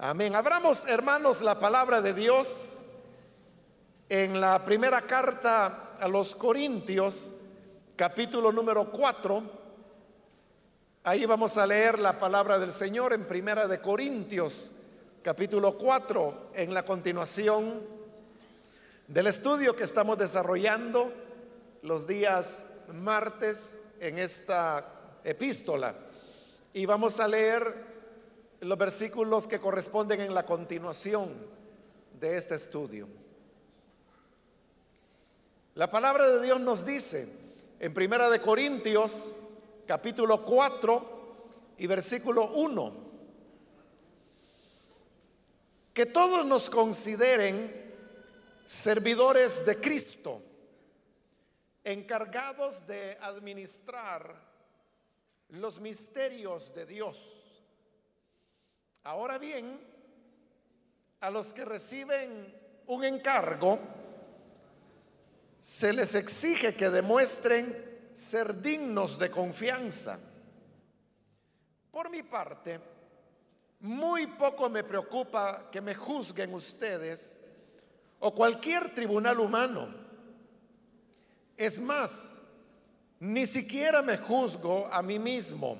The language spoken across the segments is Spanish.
Amén. Abramos, hermanos, la palabra de Dios en la primera carta a los Corintios, capítulo número 4. Ahí vamos a leer la palabra del Señor en primera de Corintios, capítulo 4, en la continuación del estudio que estamos desarrollando los días martes en esta epístola. Y vamos a leer los versículos que corresponden en la continuación de este estudio. La palabra de Dios nos dice en Primera de Corintios capítulo 4 y versículo 1 que todos nos consideren servidores de Cristo, encargados de administrar los misterios de Dios. Ahora bien, a los que reciben un encargo, se les exige que demuestren ser dignos de confianza. Por mi parte, muy poco me preocupa que me juzguen ustedes o cualquier tribunal humano. Es más, ni siquiera me juzgo a mí mismo,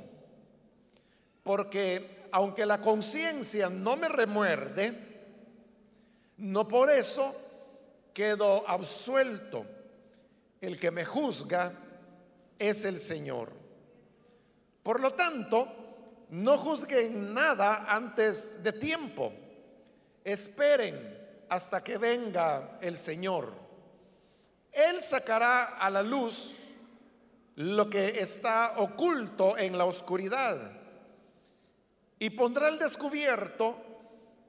porque aunque la conciencia no me remuerde, no por eso quedo absuelto. El que me juzga es el Señor. Por lo tanto, no juzguen nada antes de tiempo. Esperen hasta que venga el Señor. Él sacará a la luz lo que está oculto en la oscuridad y pondrá al descubierto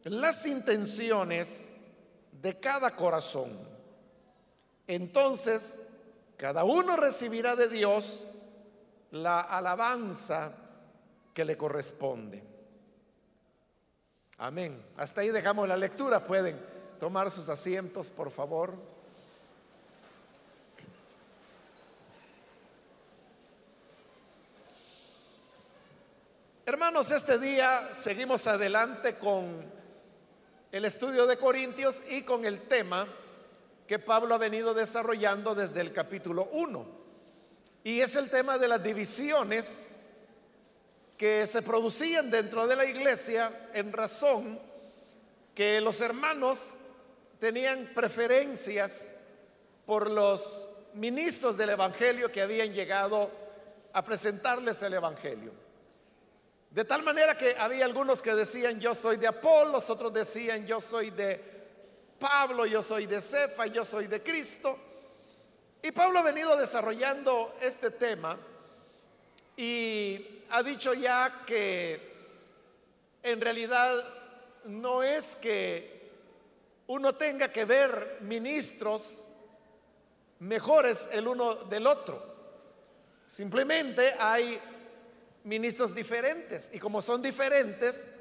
las intenciones de cada corazón. Entonces, cada uno recibirá de Dios la alabanza que le corresponde. Amén. Hasta ahí dejamos la lectura. Pueden tomar sus asientos, por favor. Hermanos, este día seguimos adelante con el estudio de Corintios y con el tema que Pablo ha venido desarrollando desde el capítulo 1. Y es el tema de las divisiones que se producían dentro de la iglesia en razón que los hermanos tenían preferencias por los ministros del Evangelio que habían llegado a presentarles el Evangelio. De tal manera que había algunos que decían yo soy de Apolo, otros decían yo soy de Pablo, yo soy de Cefa, yo soy de Cristo. Y Pablo ha venido desarrollando este tema y ha dicho ya que en realidad no es que uno tenga que ver ministros mejores el uno del otro. Simplemente hay ministros diferentes. Y como son diferentes,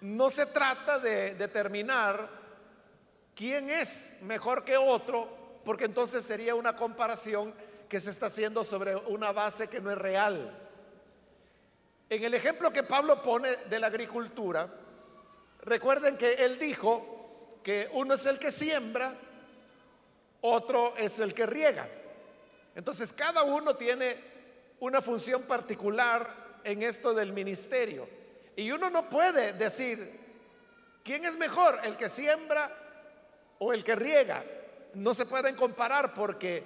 no se trata de determinar quién es mejor que otro, porque entonces sería una comparación que se está haciendo sobre una base que no es real. En el ejemplo que Pablo pone de la agricultura, recuerden que él dijo que uno es el que siembra, otro es el que riega. Entonces cada uno tiene una función particular en esto del ministerio. Y uno no puede decir, ¿quién es mejor, el que siembra o el que riega? No se pueden comparar porque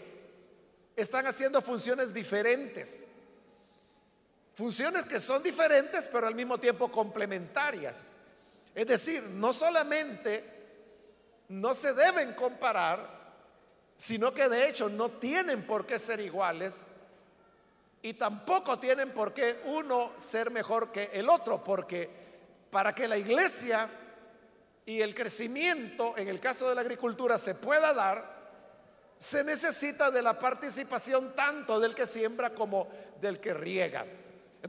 están haciendo funciones diferentes. Funciones que son diferentes, pero al mismo tiempo complementarias. Es decir, no solamente no se deben comparar, sino que de hecho no tienen por qué ser iguales y tampoco tienen por qué uno ser mejor que el otro, porque para que la iglesia y el crecimiento, en el caso de la agricultura, se pueda dar, se necesita de la participación tanto del que siembra como del que riega.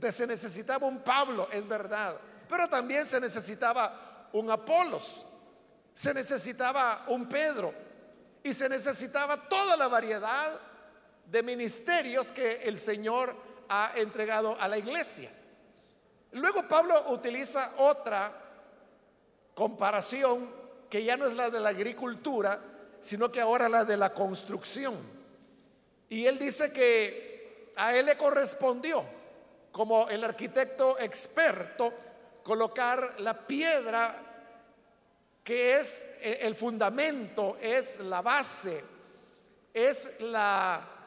Se necesitaba un Pablo, es verdad, pero también se necesitaba un Apolos, se necesitaba un Pedro y se necesitaba toda la variedad de ministerios que el Señor ha entregado a la iglesia. Luego Pablo utiliza otra comparación que ya no es la de la agricultura, sino que ahora la de la construcción. Y él dice que a él le correspondió, como el arquitecto experto, colocar la piedra que es eh, el fundamento, es la base, es la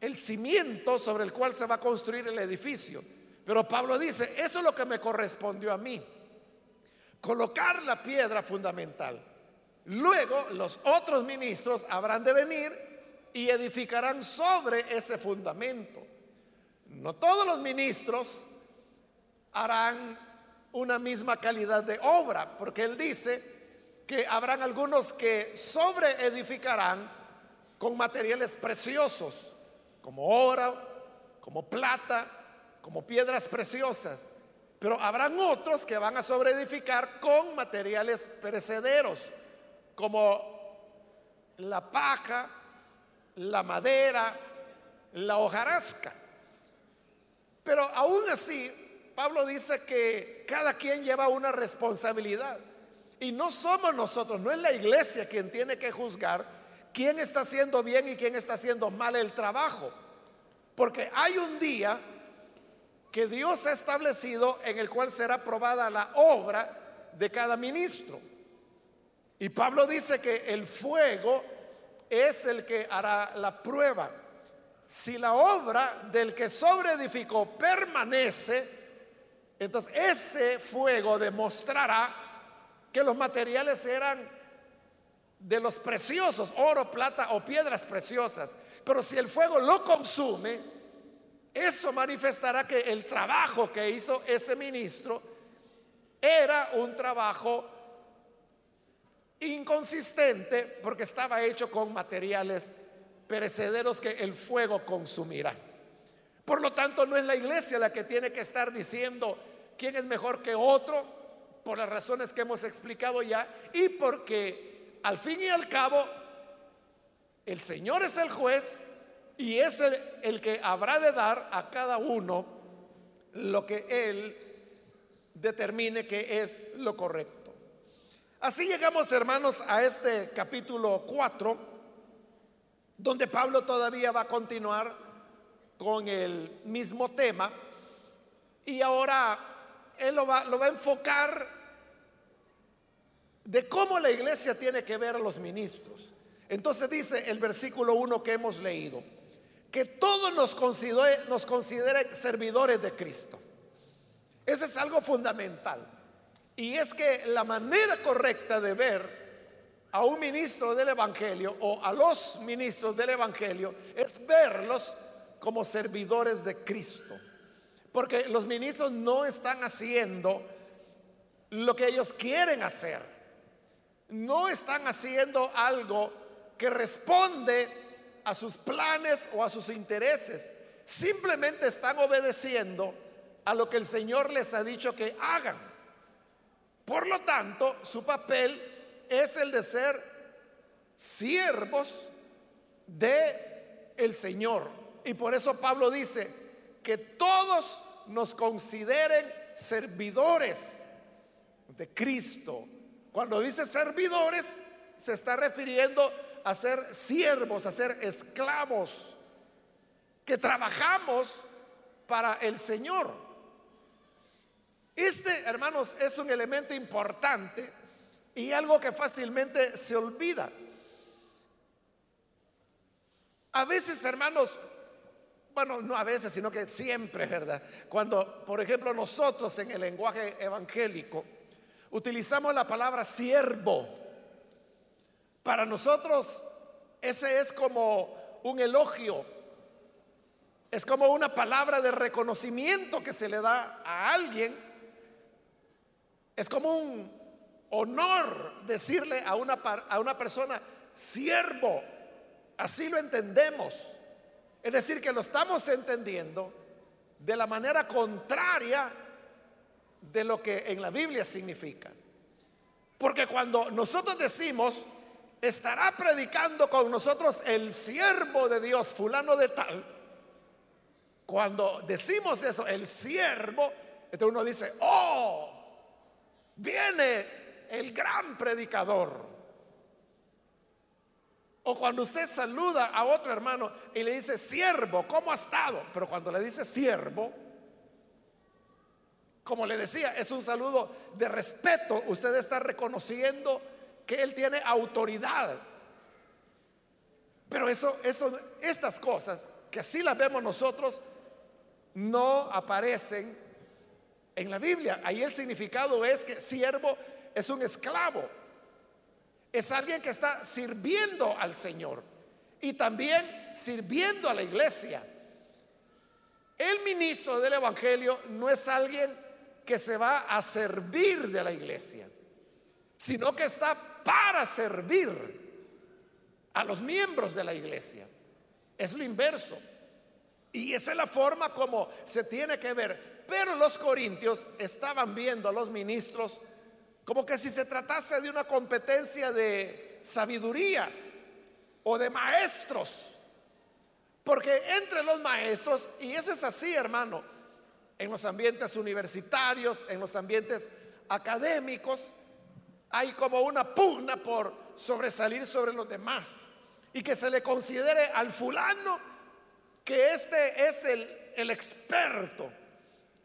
el cimiento sobre el cual se va a construir el edificio. Pero Pablo dice, eso es lo que me correspondió a mí, colocar la piedra fundamental. Luego los otros ministros habrán de venir y edificarán sobre ese fundamento. No todos los ministros harán una misma calidad de obra, porque él dice que habrán algunos que sobre edificarán con materiales preciosos, como oro, como plata, como piedras preciosas. Pero habrán otros que van a sobreedificar con materiales perecederos, como la paja, la madera, la hojarasca. Pero aún así, Pablo dice que cada quien lleva una responsabilidad. Y no somos nosotros, no es la iglesia quien tiene que juzgar quién está haciendo bien y quién está haciendo mal el trabajo. Porque hay un día que Dios ha establecido en el cual será probada la obra de cada ministro. Y Pablo dice que el fuego es el que hará la prueba. Si la obra del que sobreedificó permanece, entonces ese fuego demostrará que los materiales eran de los preciosos, oro, plata o piedras preciosas. Pero si el fuego lo consume, eso manifestará que el trabajo que hizo ese ministro era un trabajo inconsistente porque estaba hecho con materiales perecederos que el fuego consumirá. Por lo tanto, no es la iglesia la que tiene que estar diciendo quién es mejor que otro, por las razones que hemos explicado ya, y porque al fin y al cabo, el Señor es el juez y es el, que habrá de dar a cada uno lo que Él determine que es lo correcto. Así llegamos, hermanos, a este capítulo 4, donde Pablo todavía va a continuar con el mismo tema y ahora él lo va, lo va a enfocar de cómo la iglesia tiene que ver a los ministros. Entonces dice el versículo 1 que hemos leído que todos nos considere, nos consideren servidores de Cristo. Eso es algo fundamental. Y es que la manera correcta de ver a un ministro del Evangelio o a los ministros del Evangelio es verlos como servidores de Cristo. Porque los ministros no están haciendo lo que ellos quieren hacer. No están haciendo algo que responde a sus planes o a sus intereses. Simplemente están obedeciendo a lo que el Señor les ha dicho que hagan. Por lo tanto, su papel es el de ser siervos de el Señor. Y por eso Pablo dice que todos nos consideren servidores de Cristo. Cuando dice servidores, se está refiriendo a ser siervos, a ser esclavos, que trabajamos para el Señor. Este, hermanos, es un elemento importante y algo que fácilmente se olvida. A veces, hermanos, bueno, no a veces, sino que siempre, ¿verdad? Cuando, por ejemplo, nosotros en el lenguaje evangélico utilizamos la palabra siervo, para nosotros ese es como un elogio, es como una palabra de reconocimiento que se le da a alguien, es como un honor decirle a una, a una persona, siervo, así lo entendemos. Es decir, que lo estamos entendiendo de la manera contraria de lo que en la Biblia significa. Porque cuando nosotros decimos, estará predicando con nosotros el siervo de Dios, fulano de tal. Cuando decimos eso, el siervo, entonces uno dice, oh, viene el gran predicador. O cuando usted saluda a otro hermano y le dice, siervo, ¿cómo ha estado? Pero cuando le dice siervo, como le decía, es un saludo de respeto. Usted está reconociendo que él tiene autoridad. Pero eso, eso, estas cosas que así las vemos nosotros, no aparecen en la Biblia. Ahí el significado es que siervo es un esclavo. Es alguien que está sirviendo al Señor y también sirviendo a la iglesia. El ministro del Evangelio no es alguien que se va a servir de la iglesia, sino que está para servir a los miembros de la iglesia. Es lo inverso. Y esa es la forma como se tiene que ver. Pero los corintios estaban viendo a los ministros como que si se tratase de una competencia de sabiduría o de maestros. Porque entre los maestros, y eso es así, hermano, en los ambientes universitarios, en los ambientes académicos, hay como una pugna por sobresalir sobre los demás. Y que se le considere al fulano que este es el, experto,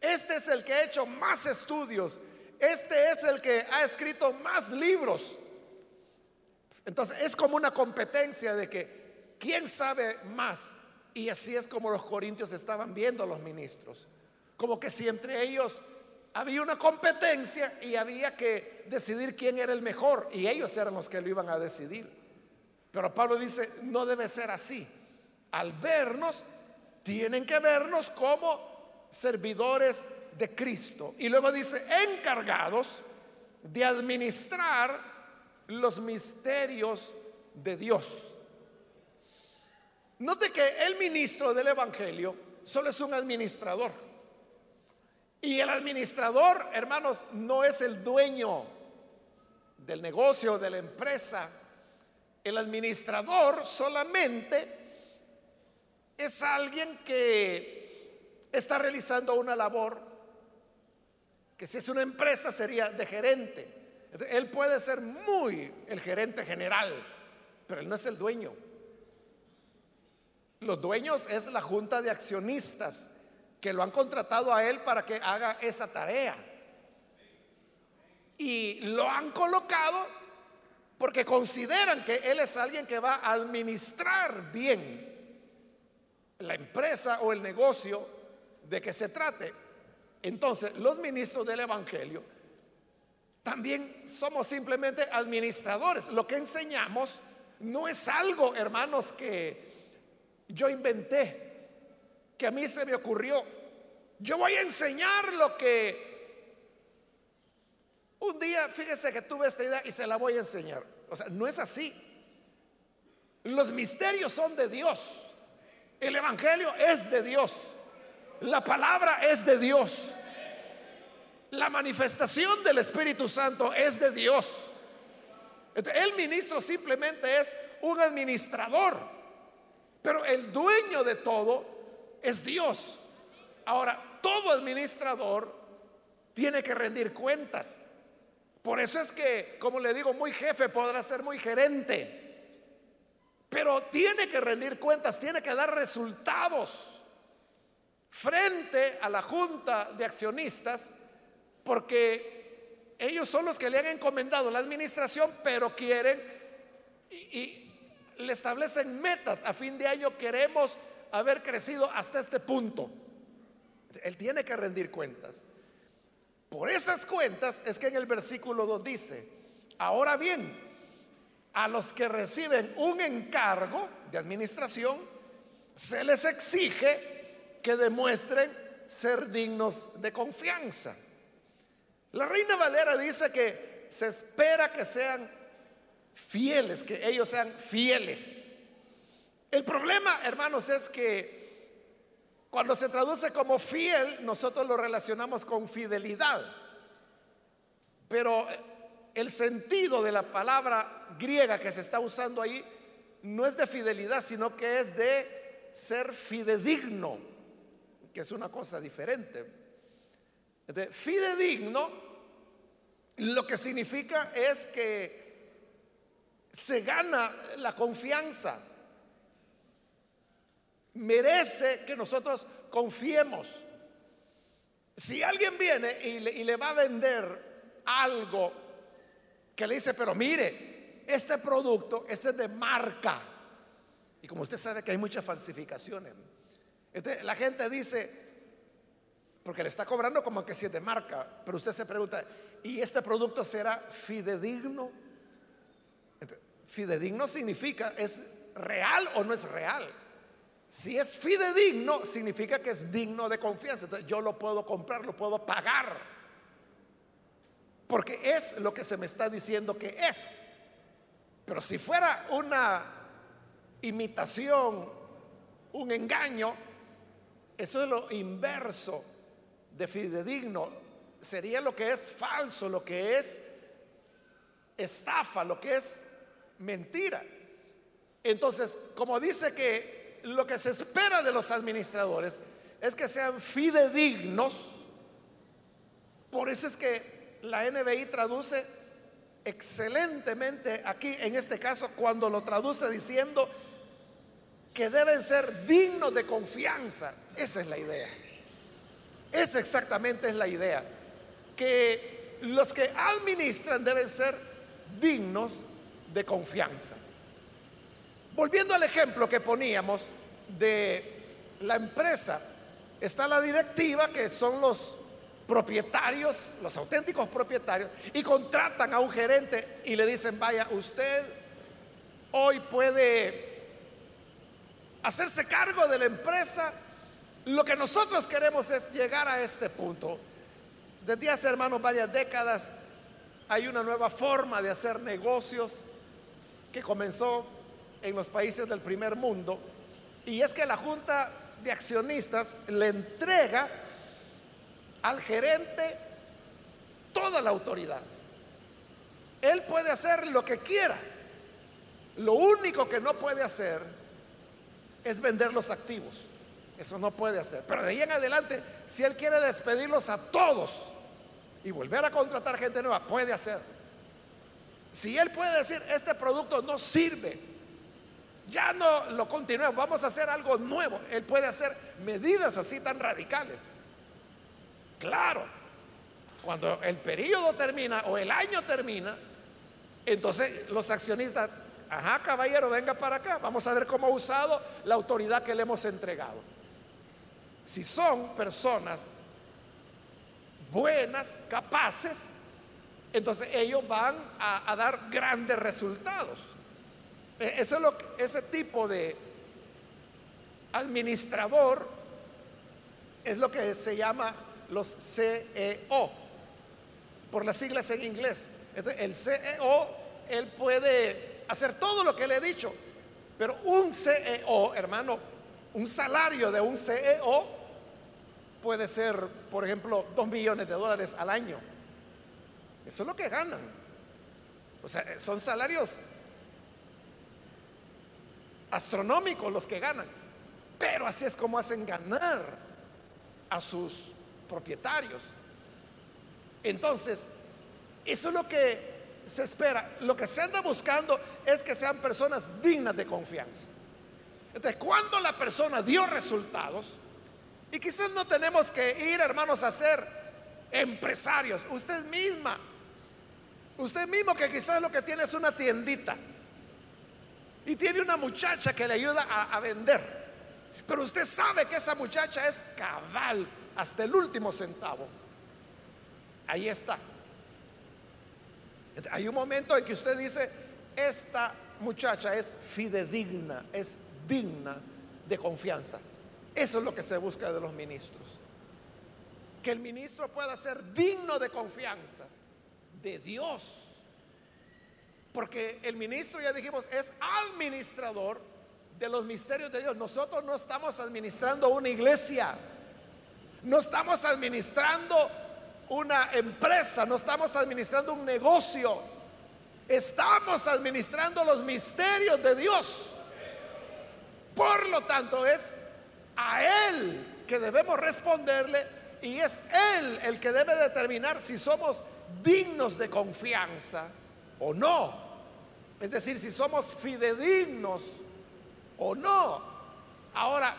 este es el que ha hecho más estudios, este es el que ha escrito más libros. Entonces es como una competencia de que quién sabe más. Y así es como los corintios estaban viendo a los ministros. Como que si entre ellos había una competencia y había que decidir quién era el mejor. Y ellos eran los que lo iban a decidir. Pero Pablo dice, no debe ser así. Al vernos, tienen que vernos como servidores de Cristo. Y luego dice, encargados de administrar los misterios de Dios. Note que el ministro del Evangelio solo es un administrador. Y el administrador, hermanos, no es el dueño del negocio, de la empresa. El administrador solamente es alguien que está realizando una labor que si es una empresa sería de gerente. Él puede ser muy el gerente general, pero él no es el dueño. Los dueños es la junta de accionistas que lo han contratado a él para que haga esa tarea. Y lo han colocado porque consideran que él es alguien que va a administrar bien la empresa o el negocio de que se trate. Entonces, los ministros del Evangelio también somos simplemente administradores. Lo que enseñamos no es algo, hermanos, que yo inventé, que a mí se me ocurrió. Yo voy a enseñar lo que un día, fíjese que tuve esta idea y se la voy a enseñar. O sea, no es así. Los misterios son de Dios. El Evangelio es de Dios. La palabra es de Dios. La manifestación del Espíritu Santo es de Dios. El ministro simplemente es un administrador, pero el dueño de todo es Dios. Ahora, todo administrador tiene que rendir cuentas. Por eso es que, como le digo, muy jefe podrá ser muy gerente, pero tiene que rendir cuentas, tiene que dar resultados frente a la junta de accionistas porque ellos son los que le han encomendado la administración, pero quieren y, le establecen metas. A fin de año queremos haber crecido hasta este punto. Él tiene que rendir cuentas. Por esas cuentas es que en el versículo 2 dice, ahora bien, a los que reciben un encargo de administración, se les exige que demuestren ser dignos de confianza. La reina Valera dice que se espera que sean fieles, que ellos sean fieles. El problema, hermanos, es que cuando se traduce como fiel, nosotros lo relacionamos con fidelidad. Pero el sentido de la palabra griega que se está usando ahí no es de fidelidad, sino que es de ser fidedigno que es una cosa diferente. De fidedigno lo que significa es que se gana la confianza. Merece que nosotros confiemos. Si alguien viene y le, va a vender algo que le dice, pero mire, este producto, este es de marca. Y como usted sabe que hay muchas falsificaciones, la gente dice, porque le está cobrando como que si es de marca, pero usted se pregunta, ¿y este producto será fidedigno? Fidedigno significa, ¿es real o no es real? Si es fidedigno, significa que es digno de confianza. Entonces yo lo puedo comprar, lo puedo pagar. Porque es lo que se me está diciendo que es. Pero si fuera una imitación, un engaño, eso es lo inverso de fidedigno. Sería lo que es falso, lo que es estafa, lo que es mentira. Entonces, como dice que lo que se espera de los administradores es que sean fidedignos. Por eso es que la NBI traduce excelentemente aquí, en este caso, cuando lo traduce diciendo que deben ser dignos de confianza. Esa es la idea. Esa exactamente es la idea. Que los que administran deben ser dignos de confianza. Volviendo al ejemplo que poníamos de la empresa, está la directiva, que son los propietarios, los auténticos propietarios, y contratan a un gerente y le dicen, vaya, usted hoy puede hacerse cargo de la empresa. Lo que nosotros queremos es llegar a este punto. Desde hace, hermanos, varias décadas hay una nueva forma de hacer negocios que comenzó en los países del primer mundo, y es que la Junta de Accionistas le entrega al gerente toda la autoridad. Él puede hacer lo que quiera. Lo único que no puede hacer es vender los activos. Eso no puede hacer. Pero de ahí en adelante, si él quiere despedirlos a todos y volver a contratar gente nueva, puede hacer. Si él puede decir, este producto no sirve, ya no lo continuemos, vamos a hacer algo nuevo. Él puede hacer medidas así tan radicales. Claro, cuando el periodo termina o el año termina, entonces los accionistas, ajá, caballero, venga para acá, vamos a ver cómo ha usado la autoridad que le hemos entregado. Si son personas buenas, capaces, entonces ellos van a, a dar grandes resultados. E, ese, es lo, ese tipo de administrador es lo que se llama los CEO, por las siglas en inglés. el CEO, él puede hacer todo lo que le he dicho, pero un CEO, hermano, un salario de un CEO puede ser, por ejemplo, dos millones de dólares al año. Eso es lo que ganan. O sea, son salarios astronómicos los que ganan. Pero así es como hacen ganar a sus propietarios. Entonces, eso es lo que se espera. Lo que se anda buscando es que sean personas dignas de confianza. Entonces, cuando la persona dio resultados, y quizás no tenemos que ir, hermanos, a ser empresarios, usted misma, usted mismo que quizás lo que tiene es una tiendita y tiene una muchacha que le ayuda a, vender. Pero usted sabe que esa muchacha es cabal hasta el último centavo. Ahí está. Hay un momento en que usted dice, esta muchacha es fidedigna, es digna de confianza. Eso es lo que se busca de los ministros. Que el ministro pueda ser digno de confianza de Dios porque el ministro, ya dijimos, es administrador de los misterios de Dios. Nosotros no estamos administrando una iglesia, no estamos administrando una empresa, no estamos administrando un negocio, estamos administrando los misterios de Dios. Por lo tanto, es a Él que debemos responderle y es Él el que debe determinar si somos dignos de confianza o no. Es decir, si somos fidedignos o no. Ahora,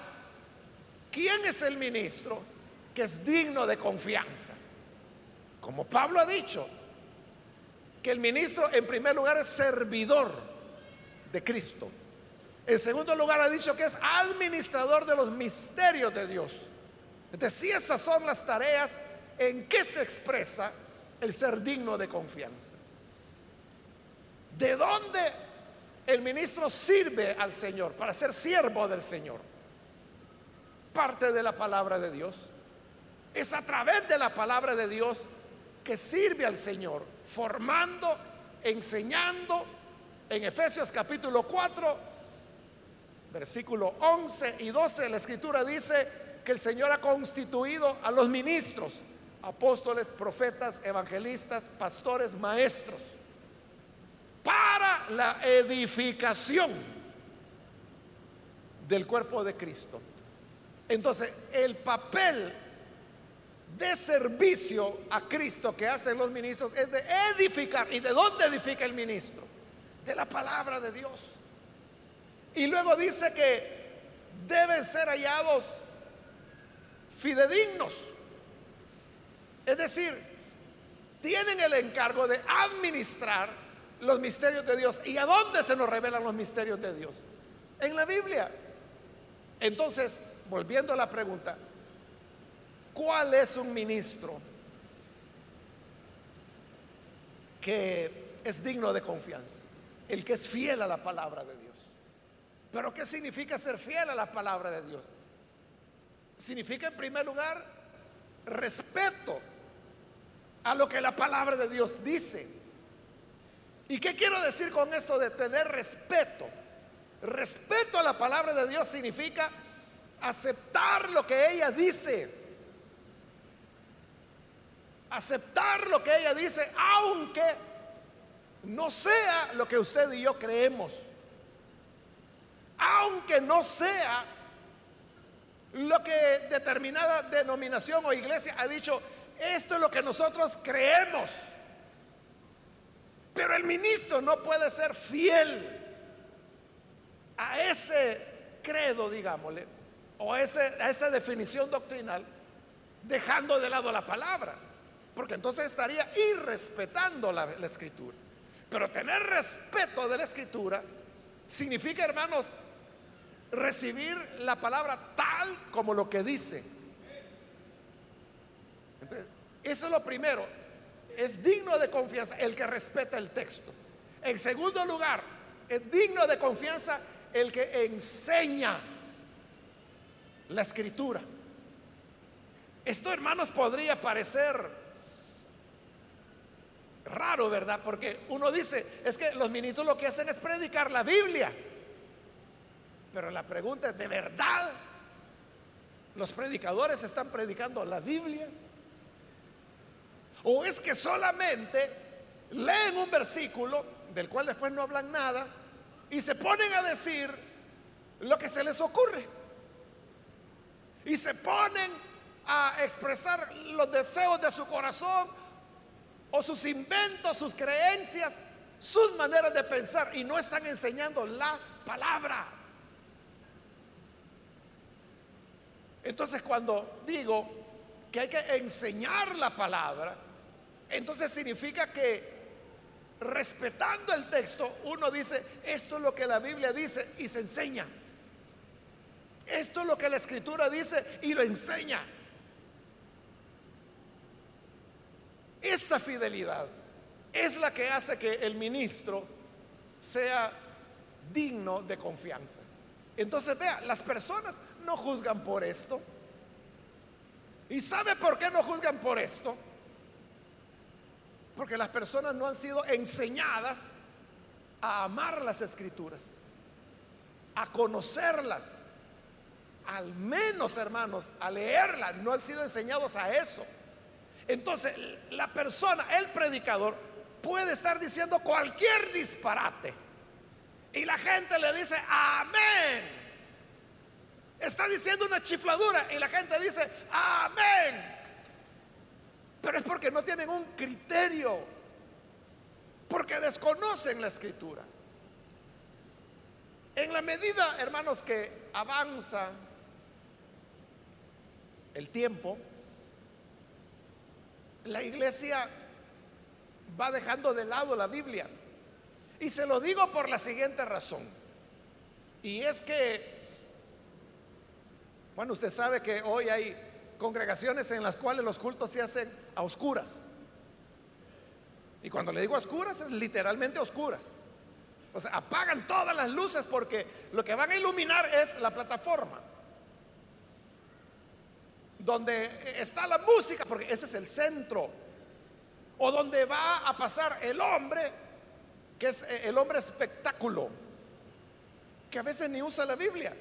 ¿quién es el ministro que es digno de confianza? Como Pablo ha dicho, que el ministro en primer lugar es servidor de Cristo. En segundo lugar ha dicho que es administrador de los misterios de Dios. Entonces, si esas son las tareas en que se expresa el ser digno de confianza. ¿De dónde el ministro sirve al Señor para ser siervo del Señor? Parte de la palabra de Dios. Es a través de la palabra de Dios que sirve al Señor, formando, enseñando. En Efesios capítulo 4, versículo 11 y 12, la escritura dice que el Señor ha constituido a los ministros, apóstoles, profetas, evangelistas, pastores, maestros, para la edificación del cuerpo de Cristo. Entonces, el papel de servicio a Cristo que hacen los ministros es de edificar. ¿Y de dónde edifica el ministro? De la palabra de Dios. Y luego dice que deben ser hallados fidedignos. Es decir, tienen el encargo de administrar los misterios de Dios. ¿Y a dónde se nos revelan los misterios de Dios? En la Biblia. Entonces, volviendo a la pregunta, ¿Cuál es un ministro que es digno de confianza? El que es fiel a la palabra de Dios. Pero ¿qué significa ser fiel a la palabra de Dios? Significa en primer lugar respeto a lo que la palabra de Dios dice. ¿Y qué quiero decir con esto de tener respeto? Respeto a la palabra de Dios significa aceptar lo que ella dice aceptar lo que ella dice, aunque no sea lo que usted y yo creemos, aunque no sea lo que determinada denominación o iglesia ha dicho, esto es lo que nosotros creemos. Pero el ministro no puede ser fiel a ese credo, digámosle, o a, esa definición doctrinal, dejando de lado la palabra porque entonces estaría irrespetando la, la escritura. Pero tener respeto de la escritura significa, hermanos, recibir la palabra tal como lo que dice. eso es lo primero. Es digno de confianza el que respeta el texto. En segundo lugar, es digno de confianza el que enseña la escritura. Esto, hermanos, podría parecer raro, ¿verdad? Porque uno dice, es que los ministros lo que hacen es predicar la Biblia. Pero la pregunta es, ¿de verdad los predicadores están predicando la Biblia? ¿O es que solamente leen un versículo del cual después no hablan nada y se ponen a decir lo que se les ocurre? Y se ponen a expresar los deseos de su corazón o sus inventos, sus creencias, sus maneras de pensar y no están enseñando la palabra. Entonces cuando digo que hay que enseñar la palabra, entonces significa que respetando el texto uno dice, esto es lo que la Biblia dice y se enseña. Esto es lo que la escritura dice y lo enseña. Esa fidelidad es la que hace que el ministro sea digno de confianza. Entonces, vea, las personas no juzgan por esto. ¿Y sabe por qué no juzgan por esto? Porque las personas no han sido enseñadas a amar las escrituras, a conocerlas, al menos hermanos, a leerlas, no han sido enseñados a eso. Entonces, la persona, el predicador, puede estar diciendo cualquier disparate. Y la gente le dice, amén. Está diciendo una chifladura y la gente dice, amén. Pero es porque no tienen un criterio, porque desconocen la escritura. En la medida, hermanos, que avanza el tiempo, la iglesia va dejando de lado la Biblia. Y se lo digo por la siguiente razón. Y es que, bueno, usted sabe que hoy hay congregaciones en las cuales los cultos se hacen a oscuras. Y cuando le digo a oscuras es literalmente oscuras. O sea, apagan todas las luces porque lo que van a iluminar es la plataforma. Donde está la música, porque ese es el centro. O donde va a pasar el hombre, que es el hombre espectáculo, que a veces ni usa la Biblia.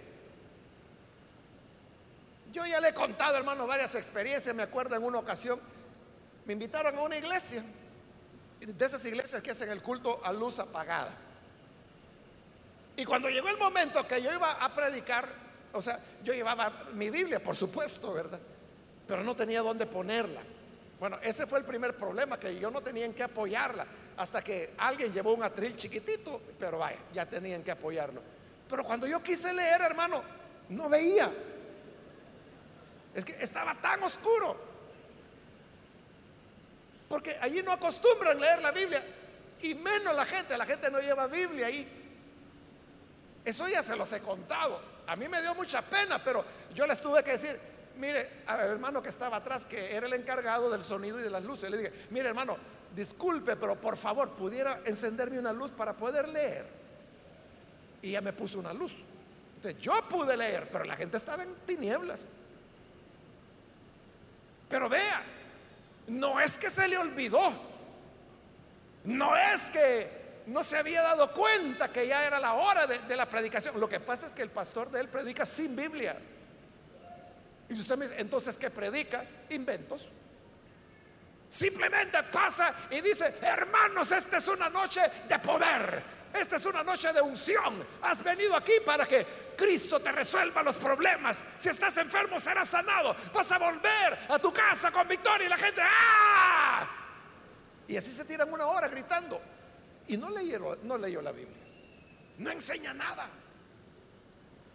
Yo ya le he contado, hermano, varias experiencias. Me acuerdo en una ocasión, me invitaron a una iglesia, de esas iglesias que hacen el culto a luz apagada. Y cuando llegó el momento que yo iba a predicar, o sea, yo llevaba mi Biblia, por supuesto, ¿verdad? Pero no tenía dónde ponerla. Bueno, ese fue el primer problema, que yo no tenía en qué apoyarla, hasta que alguien llevó un atril chiquitito, pero vaya, ya tenían que apoyarlo. Pero cuando yo quise leer, hermano, no veía. Es que estaba tan oscuro. Porque allí no acostumbran leer la Biblia. Y menos la gente. La gente no lleva Biblia ahí. Eso ya se los he contado. A mí me dio mucha pena, pero yo les tuve que decir, mire, al hermano que estaba atrás, que era el encargado del sonido y de las luces, le dije, mire hermano, disculpe, pero por favor, pudiera encenderme una luz para poder leer. Y ya me puso una luz. Entonces yo pude leer, pero la gente estaba en tinieblas. Pero vea, no es que se le olvidó, no es que no se había dado cuenta que ya era la hora de, la predicación. Lo que pasa es que el pastor de él predica sin Biblia. Y si usted me dice, entonces, ¿qué predica? Inventos. Simplemente pasa y dice, hermanos, esta es una noche de poder. Esta es una noche de unción. Has venido aquí para que Cristo te resuelva los problemas. Si estás enfermo, serás sanado. Vas a volver a tu casa con victoria y la gente, ¡ah! Y así se tiran una hora gritando. Y no leyeron, no leyó la Biblia. No enseña nada.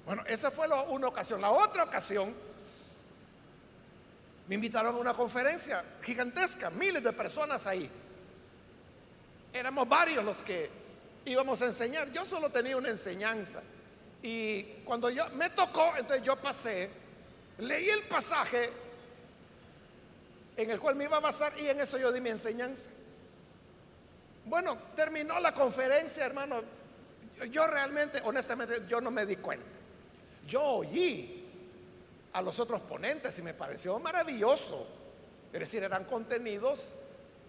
Bueno, esa fue una ocasión. La otra ocasión, me invitaron a una conferencia gigantesca, miles de personas ahí. Éramos varios los que íbamos a enseñar. Yo solo tenía una enseñanza. Y cuando yo me tocó, entonces yo pasé, leí el pasaje en el cual me iba a basar y en eso yo di mi enseñanza. Bueno, terminó la conferencia, hermano. Yo realmente, honestamente, yo no me di cuenta. Yo oí a los otros ponentes y me pareció maravilloso. Es decir, eran contenidos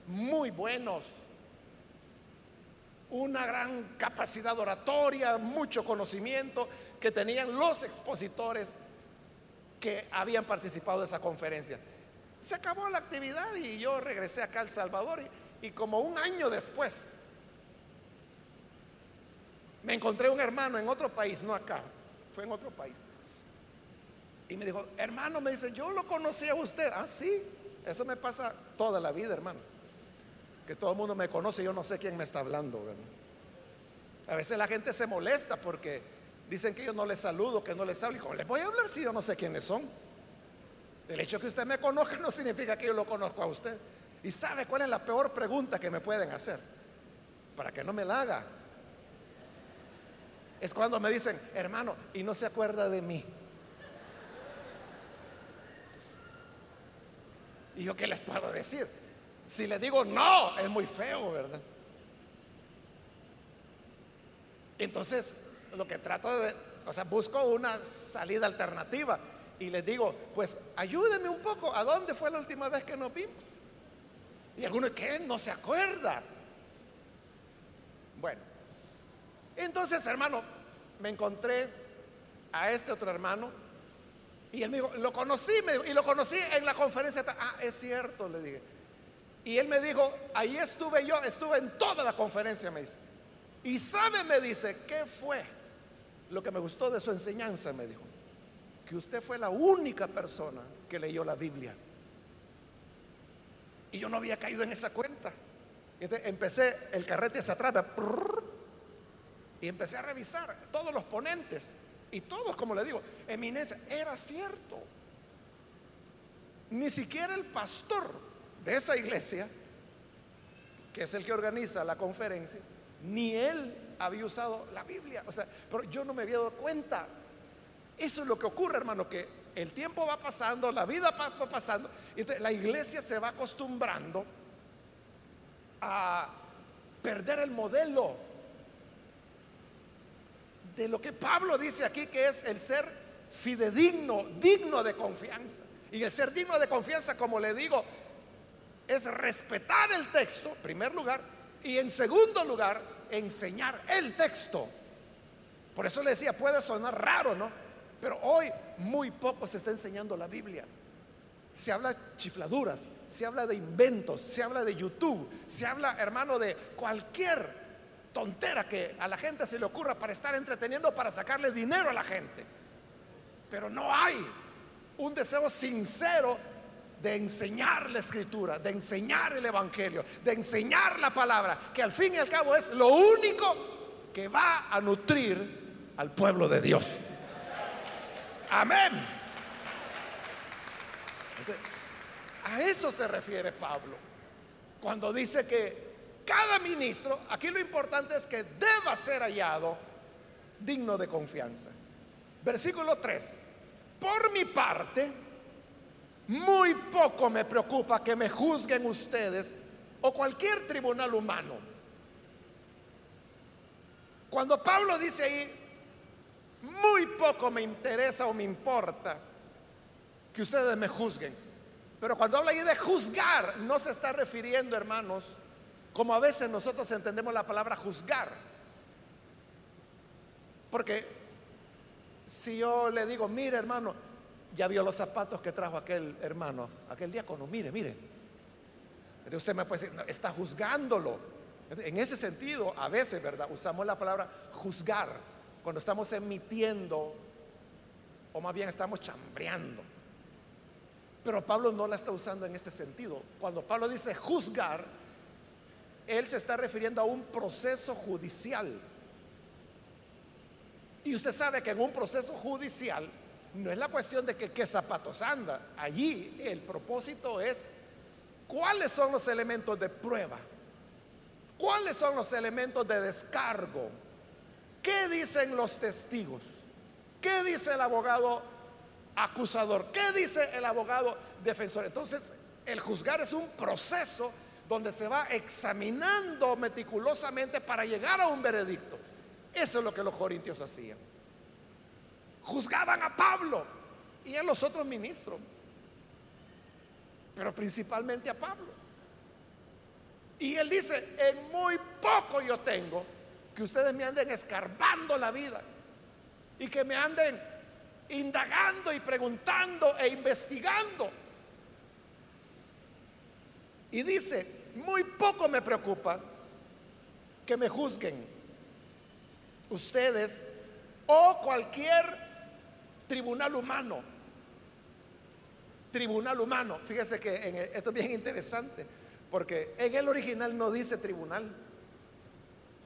muy buenos una gran capacidad oratoria, mucho conocimiento que tenían los expositores que habían participado de esa conferencia. Se acabó la actividad y yo regresé acá a Salvador y, como un año después me encontré un hermano en otro país, no acá, fue en otro país. Y me dijo, hermano, me dice, yo lo conocí a usted. Ah, sí, eso me pasa toda la vida, hermano que todo el mundo me conoce, yo no sé quién me está hablando. A veces la gente se molesta porque dicen que yo no les saludo, que no les hablo. Y como les voy a hablar si yo no sé quiénes son? El hecho que usted me conozca no significa que yo lo conozco a usted. ¿Y sabe cuál es la peor pregunta que me pueden hacer? Para que no me la haga. Es cuando me dicen, hermano, y no se acuerda de mí. ¿Y yo qué les puedo decir? Si le digo no, es muy feo, ¿verdad? Entonces, lo que trato de, o sea, busco una salida alternativa y les digo, pues ayúdenme un poco, ¿a dónde fue la última vez que nos vimos? Y algunos, ¿qué? No se acuerda. Bueno, entonces, hermano, me encontré a este otro hermano y él me dijo, lo conocí, y lo conocí en la conferencia. Ah, es cierto, le dije. Y él me dijo, ahí estuve yo, estuve en toda la conferencia, me dice. Y sabe, me dice, ¿qué fue? Lo que me gustó de su enseñanza, me dijo, que usted fue la única persona que leyó la Biblia. Y yo no había caído en esa cuenta. empecé el carrete hacia atrás y empecé a revisar todos los ponentes y todos, como le digo, eminencia, era cierto. Ni siquiera el pastor esa iglesia, que es el que organiza la conferencia, ni él había usado la Biblia. O sea, pero yo no me había dado cuenta. Eso es lo que ocurre, hermano, que el tiempo va pasando, la vida va pasando, y la iglesia se va acostumbrando a perder el modelo de lo que Pablo dice aquí que es el ser fidedigno, digno de confianza. Y el ser digno de confianza, como le digo, es respetar el texto, en primer lugar, y en segundo lugar, enseñar el texto. Por eso le decía, puede sonar raro, ¿no? Pero hoy muy poco se está enseñando la Biblia. Se habla chifladuras, se habla de inventos, se habla de YouTube, se habla, hermano, de cualquier tontera que a la gente se le ocurra para estar entreteniendo, para sacarle dinero a la gente. Pero no hay un deseo sincero de enseñar la escritura, de enseñar el evangelio, de enseñar la palabra, que al fin y al cabo es lo único que va a nutrir al pueblo de Dios. Amén. a eso se refiere Pablo cuando dice que cada ministro, aquí lo importante es que deba ser hallado digno de confianza. Versículo 3. Por mi parte, muy poco me preocupa que me juzguen ustedes o cualquier tribunal humano. Cuando Pablo dice ahí, muy poco me interesa o me importa que ustedes me juzguen. Pero cuando habla ahí de juzgar, no se está refiriendo, hermanos, como a veces nosotros entendemos la palabra juzgar. Porque si yo le digo, mire hermano, ya vio los zapatos que trajo aquel hermano, aquel diácono, mire, mire. Entonces usted me puede decir, está juzgándolo. En ese sentido, a veces, ¿verdad? Usamos la palabra juzgar cuando estamos emitiendo, o más bien estamos chambreando. Pero Pablo no la está usando en este sentido. Cuando Pablo dice juzgar, él se está refiriendo a un proceso judicial. Y usted sabe que en un proceso judicial no es la cuestión de que qué zapatos anda. Allí el propósito es cuáles son los elementos de prueba, cuáles son los elementos de descargo, qué dicen los testigos, qué dice el abogado acusador, qué dice el abogado defensor. Entonces, el juzgar es un proceso donde se va examinando meticulosamente para llegar a un veredicto. Eso es lo que los corintios hacían juzgaban a Pablo y a los otros ministros, pero principalmente a Pablo. Y él dice, en muy poco yo tengo que ustedes me anden escarbando la vida y que me anden indagando y preguntando e investigando. Y dice, muy poco me preocupa que me juzguen ustedes o cualquier tribunal humano. Tribunal humano. Fíjese que esto es bien interesante, porque en el original no dice tribunal,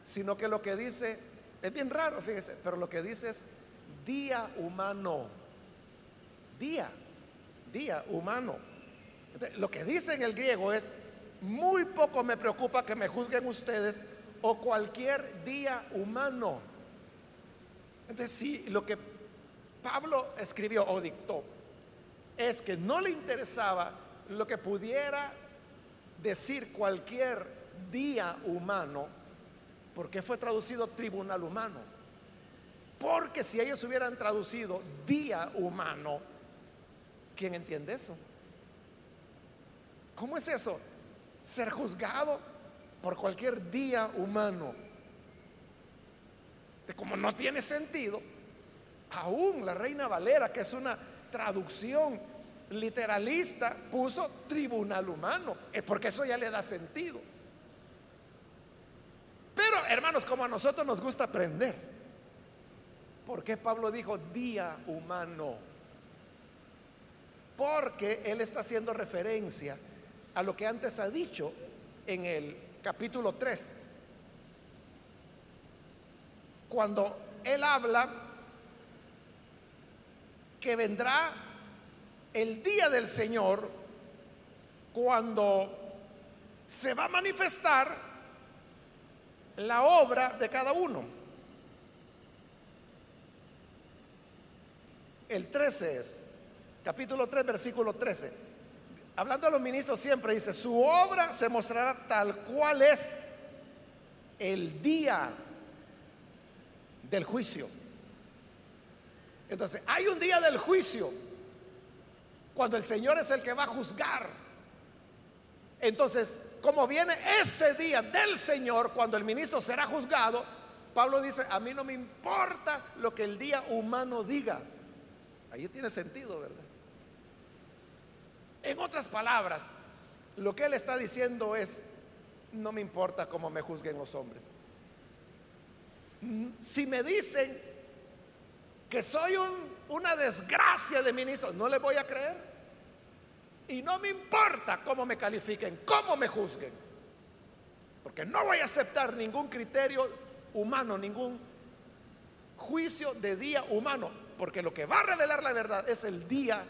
sino que lo que dice, es bien raro, fíjese, pero lo que dice es día humano. Día, día humano. lo que dice en el griego es, muy poco me preocupa que me juzguen ustedes o cualquier día humano. Entonces, sí, lo que Pablo escribió o dictó es que no le interesaba lo que pudiera decir cualquier día humano, porque fue traducido tribunal humano. Porque si ellos hubieran traducido día humano, ¿quién entiende eso? ¿Cómo es eso? Ser juzgado por cualquier día humano. Como no tiene sentido, Aún la Reina Valera, que es una traducción literalista, puso tribunal humano. Es porque eso ya le da sentido. Pero, hermanos, como a nosotros nos gusta aprender, ¿por qué Pablo dijo día humano? Porque él está haciendo referencia a lo que antes ha dicho en el capítulo 3, cuando él habla que vendrá el día del Señor cuando se va a manifestar la obra de cada uno. El 13 es, capítulo 3, versículo 13. Hablando de los ministros siempre dice, su obra se mostrará tal cual es el día del juicio. Entonces, hay un día del juicio cuando el Señor es el que va a juzgar. Entonces, como viene ese día del Señor, cuando el ministro será juzgado, Pablo dice, a mí no me importa lo que el día humano diga. Ahí tiene sentido, ¿verdad? En otras palabras, lo que él está diciendo es, no me importa cómo me juzguen los hombres. Si me dicen que soy una desgracia de ministro, no le voy a creer. Y no me importa cómo me califiquen, cómo me juzguen. Porque no voy a aceptar ningún criterio humano, ningún juicio de día humano. Porque lo que va a revelar la verdad es el día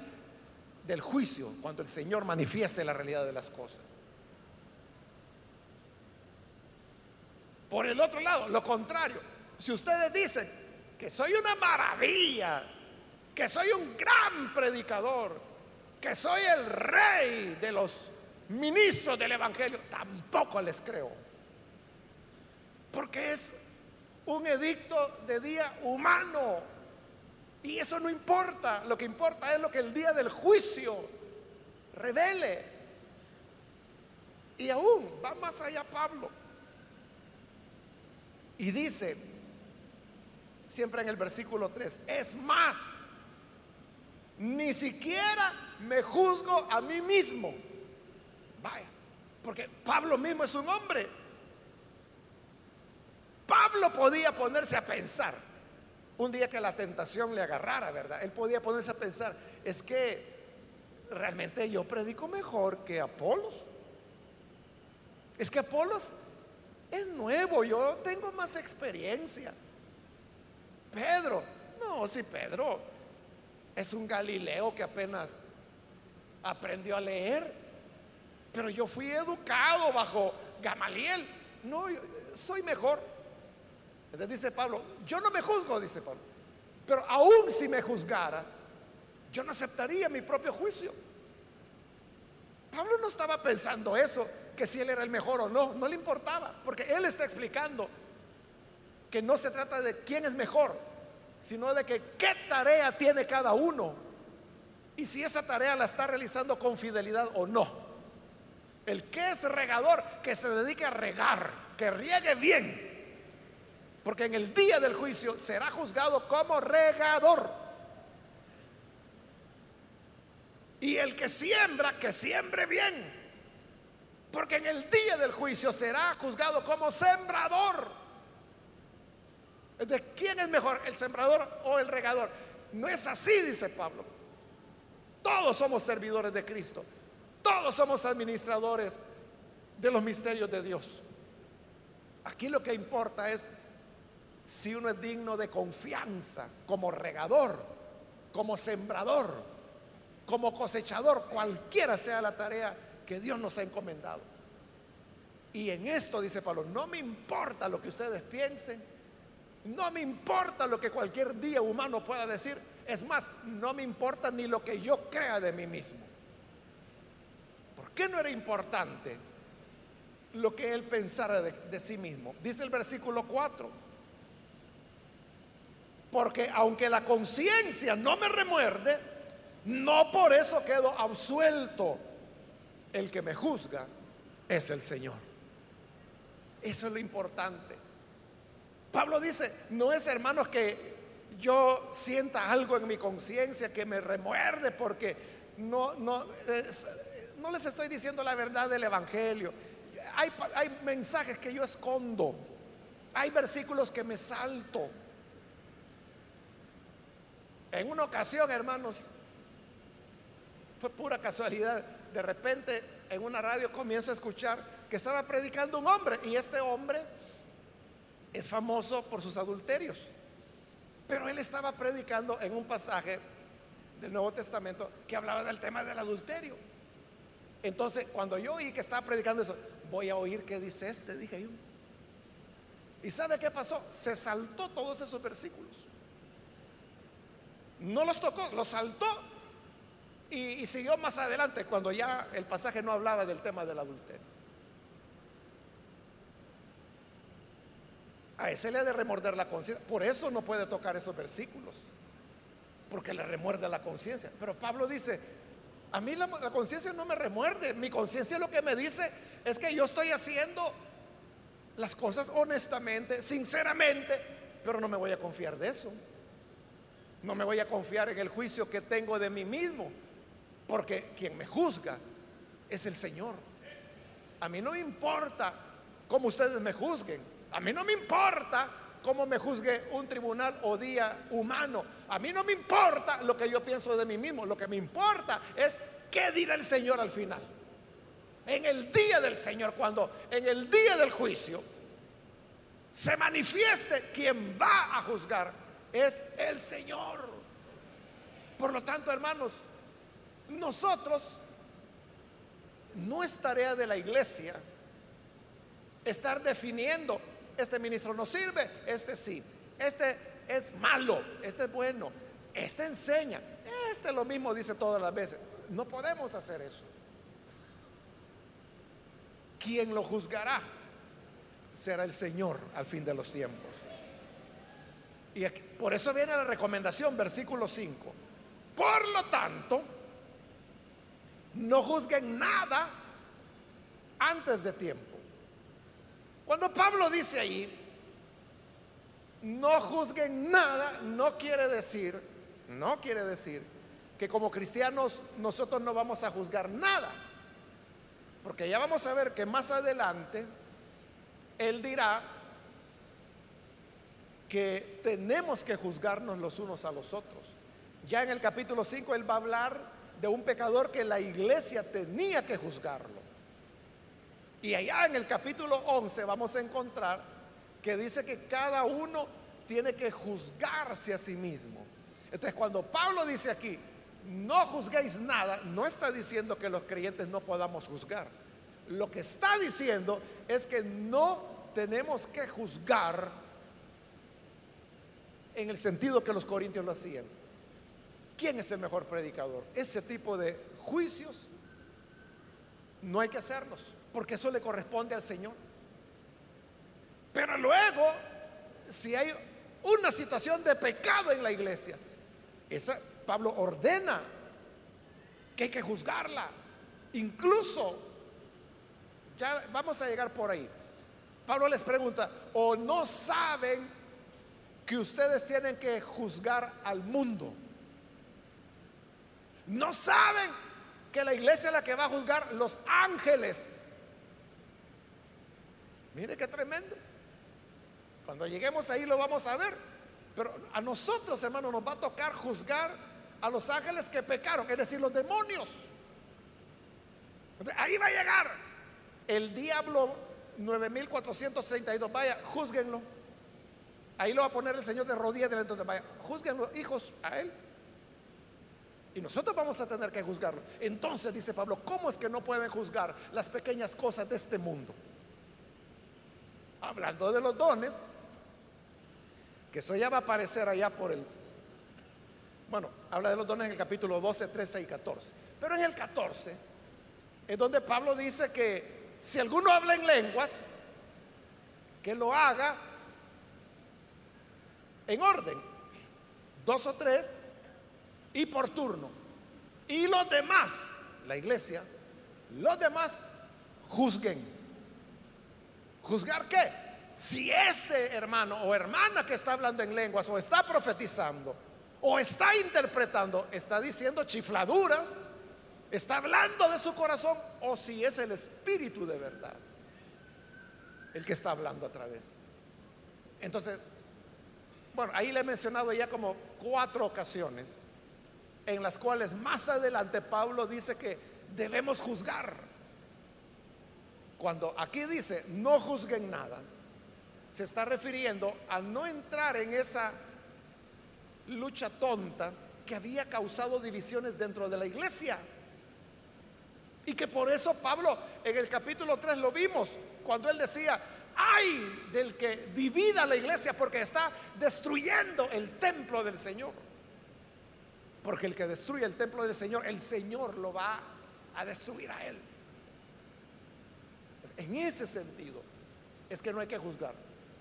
del juicio, cuando el Señor manifieste la realidad de las cosas. Por el otro lado, lo contrario, si ustedes dicen que soy una maravilla, que soy un gran predicador, que soy el rey de los ministros del Evangelio, tampoco les creo. Porque es un edicto de día humano. Y eso no importa. Lo que importa es lo que el día del juicio revele. Y aún va más allá Pablo. Y dice, siempre en el versículo 3, es más, ni siquiera me juzgo a mí mismo. Vaya, porque Pablo mismo es un hombre. Pablo podía ponerse a pensar, un día que la tentación le agarrara, ¿verdad? Él podía ponerse a pensar, es que realmente yo predico mejor que Apolos. Es que Apolos es nuevo, yo tengo más experiencia. Pedro, no, si Pedro. Es un Galileo que apenas aprendió a leer, pero yo fui educado bajo Gamaliel, no, soy mejor. Entonces dice Pablo, yo no me juzgo, dice Pablo, pero aún si me juzgara, yo no aceptaría mi propio juicio. Pablo no estaba pensando eso, que si él era el mejor o no, no le importaba, porque él está explicando que no se trata de quién es mejor, sino de que qué tarea tiene cada uno y si esa tarea la está realizando con fidelidad o no. El que es regador, que se dedique a regar, que riegue bien, porque en el día del juicio será juzgado como regador. Y el que siembra, que siembre bien, porque en el día del juicio será juzgado como sembrador. ¿De quién es mejor, el sembrador o el regador? No es así, dice Pablo. Todos somos servidores de Cristo. Todos somos administradores de los misterios de Dios. Aquí lo que importa es si uno es digno de confianza como regador, como sembrador, como cosechador, cualquiera sea la tarea que Dios nos ha encomendado. Y en esto, dice Pablo, no me importa lo que ustedes piensen, no me importa lo que cualquier día humano pueda decir. Es más, no me importa ni lo que yo crea de mí mismo. ¿Por qué no era importante lo que él pensara de, sí mismo? Dice el versículo 4. Porque aunque la conciencia no me remuerde, no por eso quedo absuelto. El que me juzga es el Señor. Eso es lo importante. Pablo dice, no es hermanos que yo sienta algo en mi conciencia que me remuerde porque no, no, no les estoy diciendo la verdad del Evangelio. Hay, hay mensajes que yo escondo. Hay versículos que me salto. En una ocasión, hermanos, fue pura casualidad. De repente en una radio comienzo a escuchar que estaba predicando un hombre y este hombre es famoso por sus adulterios. Pero él estaba predicando en un pasaje del Nuevo Testamento que hablaba del tema del adulterio. Entonces, cuando yo oí que estaba predicando eso, voy a oír qué dice este, dije yo. ¿Y sabe qué pasó? Se saltó todos esos versículos. No los tocó, los saltó y, y siguió más adelante cuando ya el pasaje no hablaba del tema del adulterio. A ese le ha de remorder la conciencia. Por eso no puede tocar esos versículos. Porque le remuerde la conciencia. Pero Pablo dice, a mí la, la conciencia no me remuerde. Mi conciencia lo que me dice es que yo estoy haciendo las cosas honestamente, sinceramente, pero no me voy a confiar de eso. No me voy a confiar en el juicio que tengo de mí mismo. Porque quien me juzga es el Señor. A mí no me importa cómo ustedes me juzguen. A mí no me importa cómo me juzgue un tribunal o día humano. A mí no me importa lo que yo pienso de mí mismo. Lo que me importa es qué dirá el Señor al final. En el día del Señor, cuando en el día del juicio se manifieste quien va a juzgar, es el Señor. Por lo tanto, hermanos, nosotros no es tarea de la iglesia estar definiendo este ministro no sirve, este sí, este es malo, este es bueno, este enseña, este lo mismo dice todas las veces. No podemos hacer eso. Quien lo juzgará será el Señor al fin de los tiempos. Y por eso viene la recomendación, versículo 5. Por lo tanto, no juzguen nada antes de tiempo cuando Pablo dice ahí, no juzguen nada, no quiere decir, no quiere decir que como cristianos nosotros no vamos a juzgar nada. Porque ya vamos a ver que más adelante él dirá que tenemos que juzgarnos los unos a los otros. Ya en el capítulo 5 él va a hablar de un pecador que la iglesia tenía que juzgarlo. Y allá en el capítulo 11 vamos a encontrar que dice que cada uno tiene que juzgarse a sí mismo. Entonces cuando Pablo dice aquí, no juzguéis nada, no está diciendo que los creyentes no podamos juzgar. Lo que está diciendo es que no tenemos que juzgar en el sentido que los corintios lo hacían. ¿Quién es el mejor predicador? Ese tipo de juicios no hay que hacerlos porque eso le corresponde al Señor. Pero luego, si hay una situación de pecado en la iglesia, esa Pablo ordena que hay que juzgarla. Incluso, ya vamos a llegar por ahí. Pablo les pregunta, ¿o no saben que ustedes tienen que juzgar al mundo? ¿No saben que la iglesia es la que va a juzgar los ángeles? Mire qué tremendo. Cuando lleguemos ahí lo vamos a ver. Pero a nosotros, hermanos, nos va a tocar juzgar a los ángeles que pecaron, es decir, los demonios. Ahí va a llegar el diablo 9432. Vaya, juzguenlo. Ahí lo va a poner el Señor de rodillas delante de vaya, juzguenlo, hijos, a él. Y nosotros vamos a tener que juzgarlo. Entonces dice Pablo, ¿cómo es que no pueden juzgar las pequeñas cosas de este mundo? Hablando de los dones, que eso ya va a aparecer allá por el... Bueno, habla de los dones en el capítulo 12, 13 y 14. Pero en el 14 es donde Pablo dice que si alguno habla en lenguas, que lo haga en orden, dos o tres, y por turno. Y los demás, la iglesia, los demás juzguen ¿Juzgar qué? Si ese hermano o hermana que está hablando en lenguas o está profetizando o está interpretando, está diciendo chifladuras, está hablando de su corazón o si es el espíritu de verdad el que está hablando a través. Entonces, bueno, ahí le he mencionado ya como cuatro ocasiones en las cuales más adelante Pablo dice que debemos juzgar cuando aquí dice no juzguen nada, se está refiriendo a no entrar en esa lucha tonta que había causado divisiones dentro de la iglesia. Y que por eso Pablo en el capítulo 3 lo vimos, cuando él decía, ay del que divida la iglesia porque está destruyendo el templo del Señor. Porque el que destruye el templo del Señor, el Señor lo va a destruir a él. En ese sentido es que no hay que juzgar.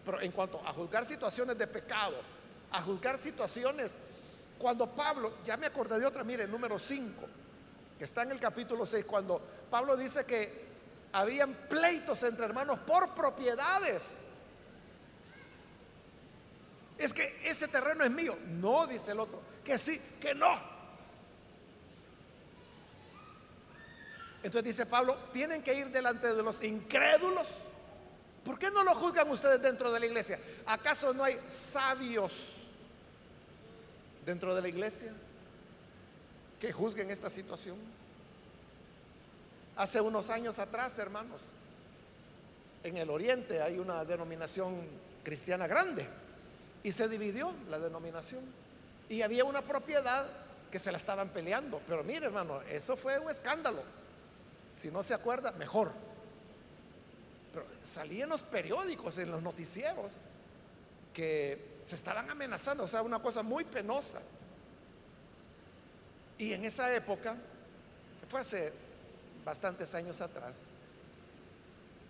Pero en cuanto a juzgar situaciones de pecado, a juzgar situaciones, cuando Pablo, ya me acordé de otra, mire, número 5, que está en el capítulo 6, cuando Pablo dice que habían pleitos entre hermanos por propiedades. Es que ese terreno es mío. No, dice el otro. Que sí, que no. Entonces dice Pablo, tienen que ir delante de los incrédulos. ¿Por qué no lo juzgan ustedes dentro de la iglesia? ¿Acaso no hay sabios dentro de la iglesia que juzguen esta situación? Hace unos años atrás, hermanos, en el oriente hay una denominación cristiana grande y se dividió la denominación y había una propiedad que se la estaban peleando. Pero mire, hermano, eso fue un escándalo. Si no se acuerda, mejor. Pero salían los periódicos, en los noticieros, que se estaban amenazando, o sea, una cosa muy penosa. Y en esa época, fue hace bastantes años atrás,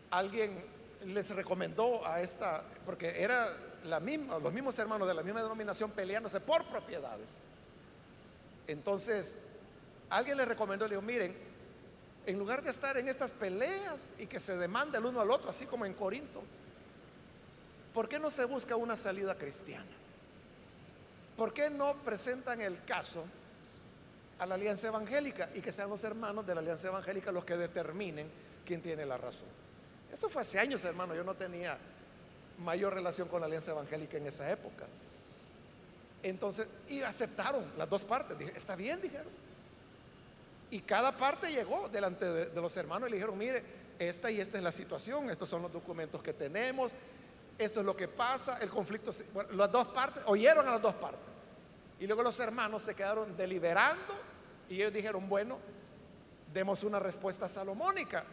alguien les recomendó a esta, porque era la misma, los mismos hermanos de la misma denominación peleándose por propiedades. Entonces, alguien les recomendó, le dijo, miren, en lugar de estar en estas peleas y que se demanda el uno al otro, así como en Corinto, ¿por qué no se busca una salida cristiana? ¿Por qué no presentan el caso a la alianza evangélica y que sean los hermanos de la alianza evangélica los que determinen quién tiene la razón. Eso fue hace años, hermano. Yo no tenía mayor relación con la alianza evangélica en esa época. Entonces, y aceptaron las dos partes. Dije, está bien, dijeron. Y cada parte llegó delante de, los hermanos y le dijeron, mire, esta y esta es la situación, estos son los documentos que tenemos, esto es lo que pasa, el conflicto, bueno, las dos partes, oyeron a las dos partes. Y luego los hermanos se quedaron deliberando y ellos dijeron, bueno, demos una respuesta salomónica.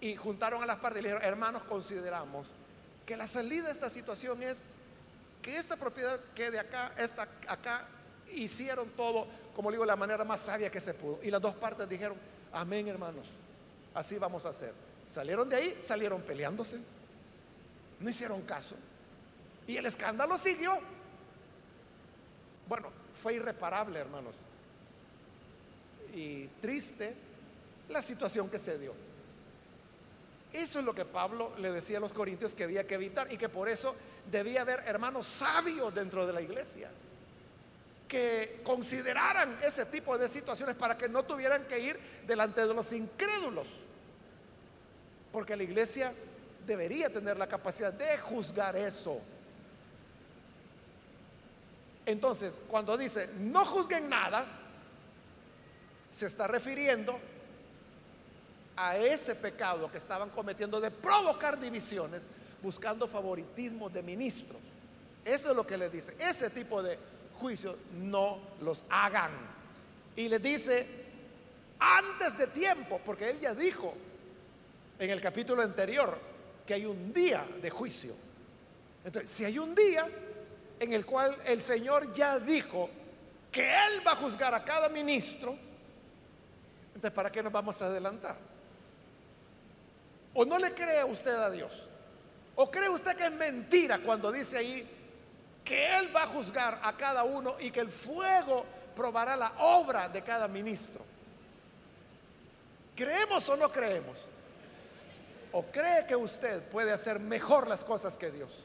Y juntaron a las partes y le dijeron, hermanos, consideramos que la salida de esta situación es que esta propiedad quede acá, esta acá, hicieron todo, como digo, la manera más sabia que se pudo. Y las dos partes dijeron, amén, hermanos, así vamos a hacer. Salieron de ahí, salieron peleándose, no hicieron caso. Y el escándalo siguió. Bueno, fue irreparable, hermanos. Y triste la situación que se dio. Eso es lo que Pablo le decía a los corintios que había que evitar y que por eso debía haber hermanos sabios dentro de la iglesia que consideraran ese tipo de situaciones para que no tuvieran que ir delante de los incrédulos. Porque la iglesia debería tener la capacidad de juzgar eso. Entonces, cuando dice no juzguen nada, se está refiriendo a ese pecado que estaban cometiendo de provocar divisiones buscando favoritismo de ministros. Eso es lo que le dice. Ese tipo de juicios no los hagan. Y le dice, antes de tiempo, porque él ya dijo en el capítulo anterior que hay un día de juicio. Entonces, si hay un día, en el cual el Señor ya dijo que Él va a juzgar a cada ministro, entonces ¿para qué nos vamos a adelantar? ¿O no le cree usted a Dios? ¿O cree usted que es mentira cuando dice ahí que Él va a juzgar a cada uno y que el fuego probará la obra de cada ministro? ¿Creemos o no creemos? ¿O cree que usted puede hacer mejor las cosas que Dios?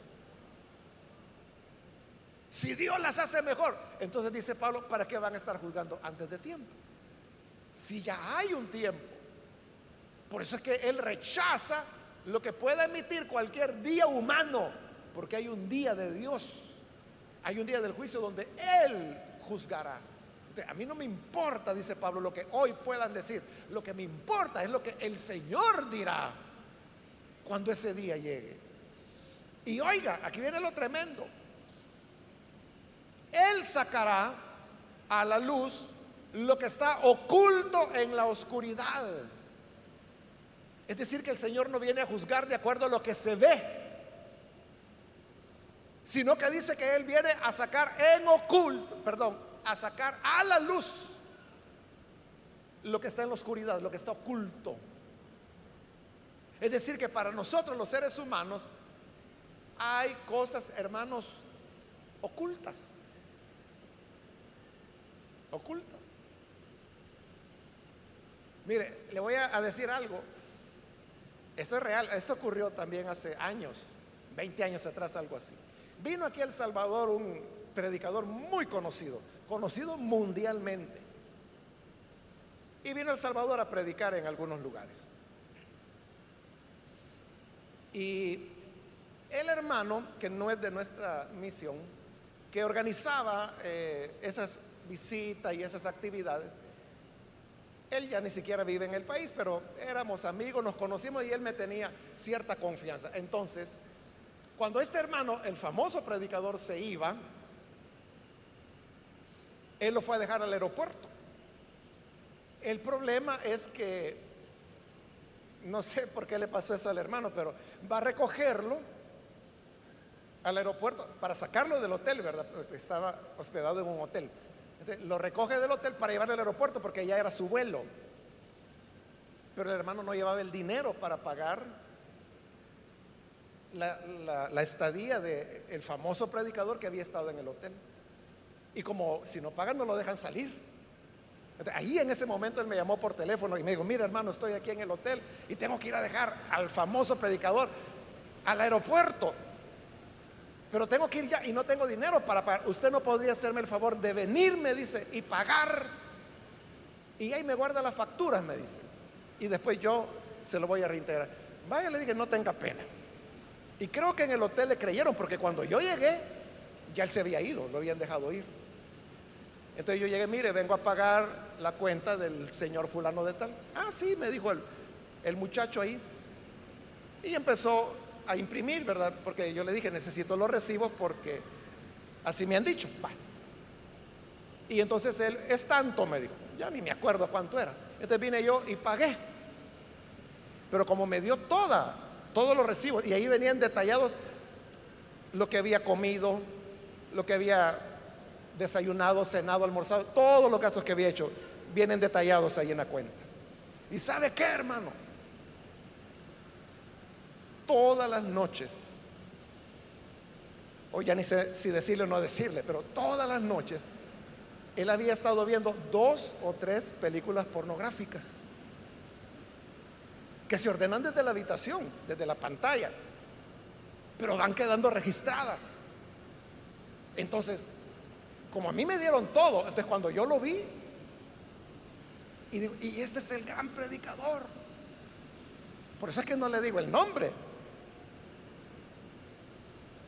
Si Dios las hace mejor, entonces dice Pablo, ¿para qué van a estar juzgando antes de tiempo? Si ya hay un tiempo. Por eso es que Él rechaza lo que pueda emitir cualquier día humano, porque hay un día de Dios, hay un día del juicio donde Él juzgará. A mí no me importa, dice Pablo, lo que hoy puedan decir. Lo que me importa es lo que el Señor dirá cuando ese día llegue. Y oiga, aquí viene lo tremendo. Él sacará a la luz lo que está oculto en la oscuridad. Es decir, que el Señor no viene a juzgar de acuerdo a lo que se ve, sino que dice que Él viene a sacar en oculto, perdón, a sacar a la luz lo que está en la oscuridad, lo que está oculto. Es decir, que para nosotros los seres humanos hay cosas, hermanos, ocultas. Ocultas. Mire, le voy a decir algo. Eso es real. Esto ocurrió también hace años, 20 años atrás, algo así. Vino aquí El Salvador un predicador muy conocido, conocido mundialmente. Y vino El Salvador a predicar en algunos lugares. Y el hermano, que no es de nuestra misión, que organizaba eh, esas visitas y esas actividades, él ya ni siquiera vive en el país, pero éramos amigos, nos conocimos y él me tenía cierta confianza. Entonces, cuando este hermano, el famoso predicador, se iba, él lo fue a dejar al aeropuerto. El problema es que, no sé por qué le pasó eso al hermano, pero va a recogerlo al aeropuerto para sacarlo del hotel, ¿verdad? Porque estaba hospedado en un hotel. lo recoge del hotel para llevarlo al aeropuerto porque ya era su vuelo. Pero el hermano no llevaba el dinero para pagar la, estadía del famoso predicador que había estado en el hotel. Y como si no pagan no lo dejan salir. Ahí en ese momento él me llamó por teléfono y me dijo, mira hermano, estoy aquí en el hotel y tengo que ir a dejar al famoso predicador al aeropuerto. Pero tengo que ir ya y no tengo dinero para pagar. Usted no podría hacerme el favor de venir, me dice, y pagar. Y ahí me guarda las facturas, me dice. Y después yo se lo voy a reintegrar. Vaya, le dije, no tenga pena. Y creo que en el hotel le creyeron, porque cuando yo llegué, ya él se había ido, lo habían dejado ir. Entonces yo llegué, mire, vengo a pagar la cuenta del señor fulano de tal. Ah, sí, me dijo el, el muchacho ahí. Y empezó a imprimir, ¿verdad? Porque yo le dije, necesito los recibos porque así me han dicho. Y entonces él, es tanto, me dijo. Ya ni me acuerdo cuánto era. Entonces vine yo y pagué. Pero como me dio toda, todos los recibos, y ahí venían detallados lo que había comido, lo que había desayunado, cenado, almorzado, todos los gastos que había hecho, vienen detallados ahí en la cuenta. ¿Y sabe qué, hermano? todas las noches, o ya ni sé si decirle o no decirle, pero todas las noches, él había estado viendo dos o tres películas pornográficas que se ordenan desde la habitación, desde la pantalla, pero van quedando registradas. Entonces, como a mí me dieron todo, entonces cuando yo lo vi, y, y este es el gran predicador, por eso es que no le digo el nombre,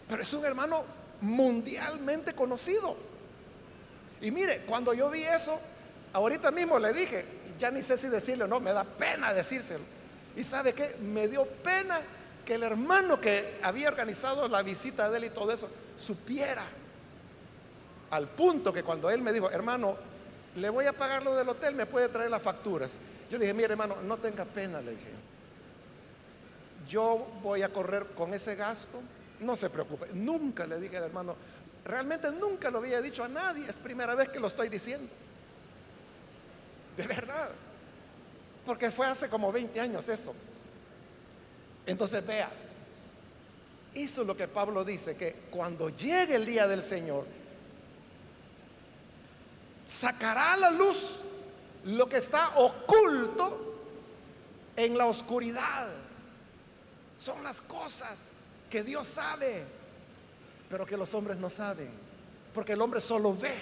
pero es un hermano mundialmente conocido. Y mire, cuando yo vi eso, ahorita mismo le dije, ya ni sé si decirle o no, me da pena decírselo. Y sabe qué, me dio pena que el hermano que había organizado la visita de él y todo eso, supiera. Al punto que cuando él me dijo, hermano, le voy a pagar lo del hotel, me puede traer las facturas. Yo dije, mire hermano, no tenga pena, le dije. Yo voy a correr con ese gasto no se preocupe. Nunca le dije al hermano, realmente nunca lo había dicho a nadie. Es primera vez que lo estoy diciendo. De verdad. Porque fue hace como 20 años eso. Entonces vea, eso es lo que Pablo dice, que cuando llegue el día del Señor, sacará a la luz lo que está oculto en la oscuridad. Son las cosas que Dios sabe, pero que los hombres no saben. Porque el hombre solo ve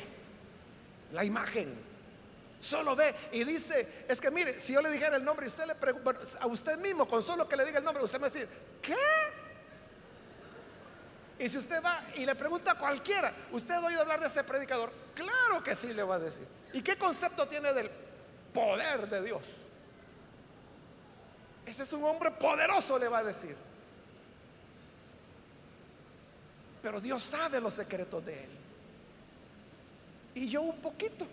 la imagen. Solo ve y dice, es que mire, si yo le dijera el nombre y usted le pregunta, a usted mismo, con solo que le diga el nombre, usted me va a decir, ¿qué? Y si usted va y le pregunta a cualquiera, ¿usted ha oído hablar de ese predicador? Claro que sí le va a decir. ¿Y qué concepto tiene del poder de Dios? Ese es un hombre poderoso, le va a decir. Pero Dios sabe los secretos de él. Y yo un poquito.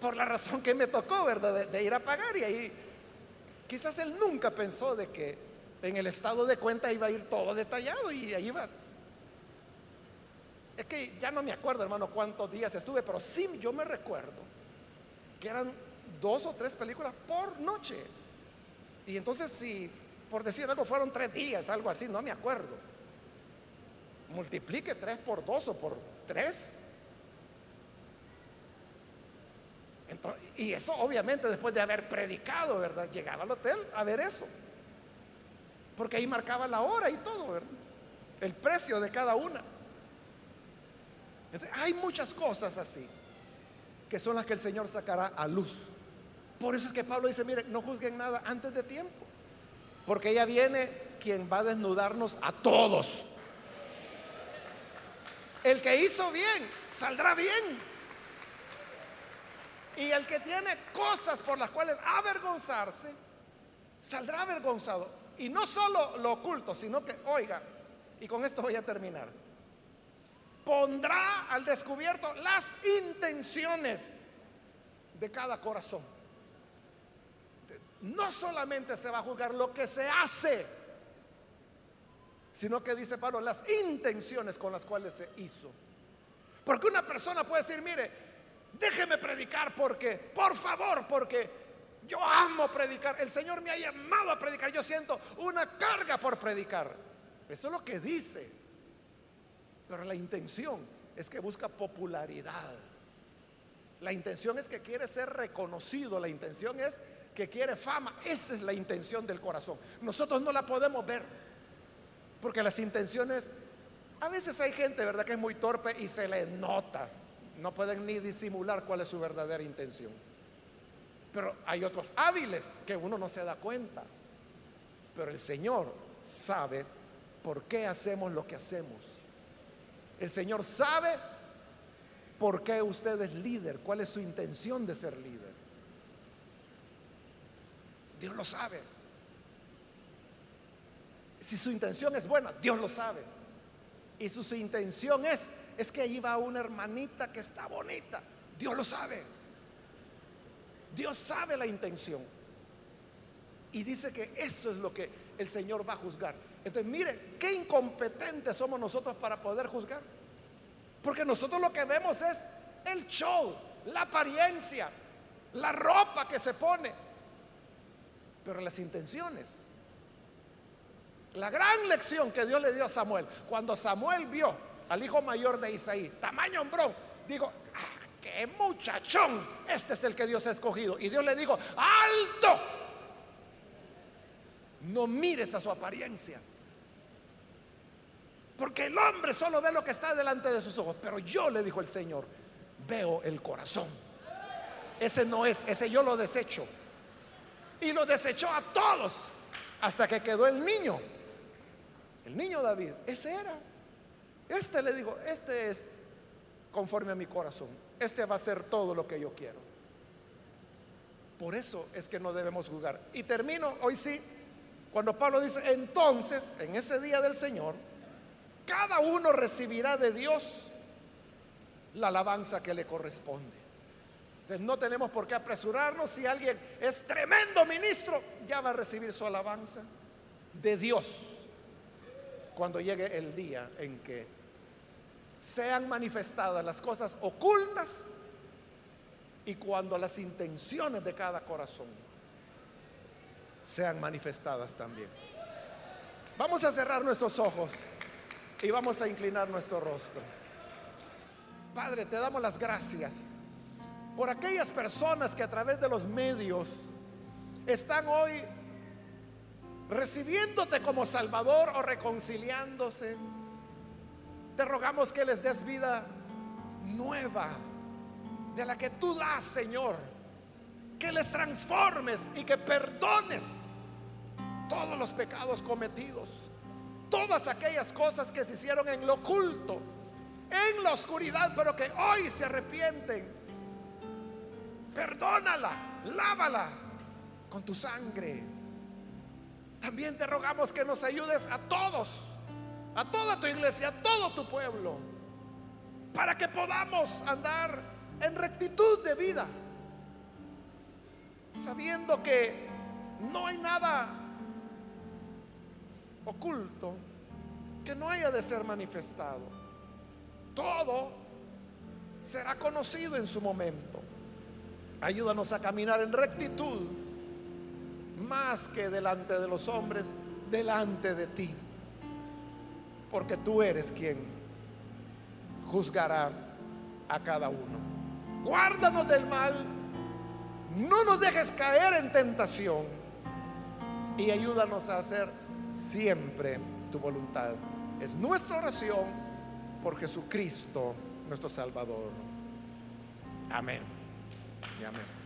Por la razón que me tocó, ¿verdad? De, ir a pagar. Y ahí quizás él nunca pensó de que en el estado de cuenta iba a ir todo detallado y ahí iba. Es que ya no me acuerdo, hermano, cuántos días estuve, pero sí yo me recuerdo que eran dos o tres películas por noche. Y entonces si, por decir algo, fueron tres días, algo así, no me acuerdo. Multiplique tres por dos o por tres. Y eso obviamente después de haber predicado, ¿verdad? Llegaba al hotel a ver eso. Porque ahí marcaba la hora y todo, ¿verdad? El precio de cada una. hay muchas cosas así que son las que el Señor sacará a luz. Por eso es que Pablo dice, mire, no juzguen nada antes de tiempo. Porque ya viene quien va a desnudarnos a todos. El que hizo bien, saldrá bien. Y el que tiene cosas por las cuales avergonzarse, saldrá avergonzado. Y no solo lo oculto, sino que, oiga, y con esto voy a terminar, pondrá al descubierto las intenciones de cada corazón no solamente se va a juzgar lo que se hace, sino que dice Pablo, las intenciones con las cuales se hizo. Porque una persona puede decir, mire, déjeme predicar porque, por favor, porque yo amo predicar. El Señor me ha llamado a predicar. Yo siento una carga por predicar. Eso es lo que dice. Pero la intención es que busca popularidad. La intención es que quiere ser reconocido. La intención es que quiere fama. Esa es la intención del corazón. Nosotros no la podemos ver. Porque las intenciones, a veces hay gente, ¿verdad?, que es muy torpe y se le nota. No pueden ni disimular cuál es su verdadera intención. Pero hay otros hábiles que uno no se da cuenta. Pero el Señor sabe por qué hacemos lo que hacemos. El Señor sabe por qué usted es líder, cuál es su intención de ser líder. Dios lo sabe. Si su intención es buena, Dios lo sabe. Y su, intención es, es que allí va una hermanita que está bonita. Dios lo sabe. Dios sabe la intención. Y dice que eso es lo que el Señor va a juzgar. Entonces, mire, qué incompetentes somos nosotros para poder juzgar. Porque nosotros lo que vemos es el show, la apariencia, la ropa que se pone pero las intenciones. La gran lección que Dios le dio a Samuel, cuando Samuel vio al hijo mayor de Isaí, tamaño hombrón, digo, ah, qué muchachón, este es el que Dios ha escogido. Y Dios le dijo, alto, no mires a su apariencia. Porque el hombre solo ve lo que está delante de sus ojos. Pero yo, le dijo el Señor, veo el corazón. Ese no es, ese yo lo desecho y lo desechó a todos hasta que quedó el niño. El niño David, ese era. Este le digo, este es conforme a mi corazón. Este va a ser todo lo que yo quiero. Por eso es que no debemos jugar. Y termino hoy sí, cuando Pablo dice, entonces, en ese día del Señor, cada uno recibirá de Dios la alabanza que le corresponde no tenemos por qué apresurarnos. Si alguien es tremendo ministro, ya va a recibir su alabanza de Dios cuando llegue el día en que sean manifestadas las cosas ocultas y cuando las intenciones de cada corazón sean manifestadas también. Vamos a cerrar nuestros ojos y vamos a inclinar nuestro rostro. Padre, te damos las gracias por aquellas personas que a través de los medios están hoy recibiéndote como Salvador o reconciliándose. Te rogamos que les des vida nueva, de la que tú das, Señor. Que les transformes y que perdones todos los pecados cometidos, todas aquellas cosas que se hicieron en lo oculto, en la oscuridad, pero que hoy se arrepienten Perdónala, lávala con tu sangre. También te rogamos que nos ayudes a todos a toda tu iglesia, a todo tu pueblo, para que podamos andar en rectitud de vida, sabiendo que no hay nada oculto que no haya de ser manifestado. Todo será conocido en su momento. Ayúdanos a caminar en rectitud, más que delante de los hombres, delante de ti porque tú eres quien juzgará a cada uno. Guárdanos del mal, no nos dejes caer en tentación y ayúdanos a hacer siempre tu voluntad. Es nuestra oración por Jesucristo, nuestro Salvador. Amén. Y amén.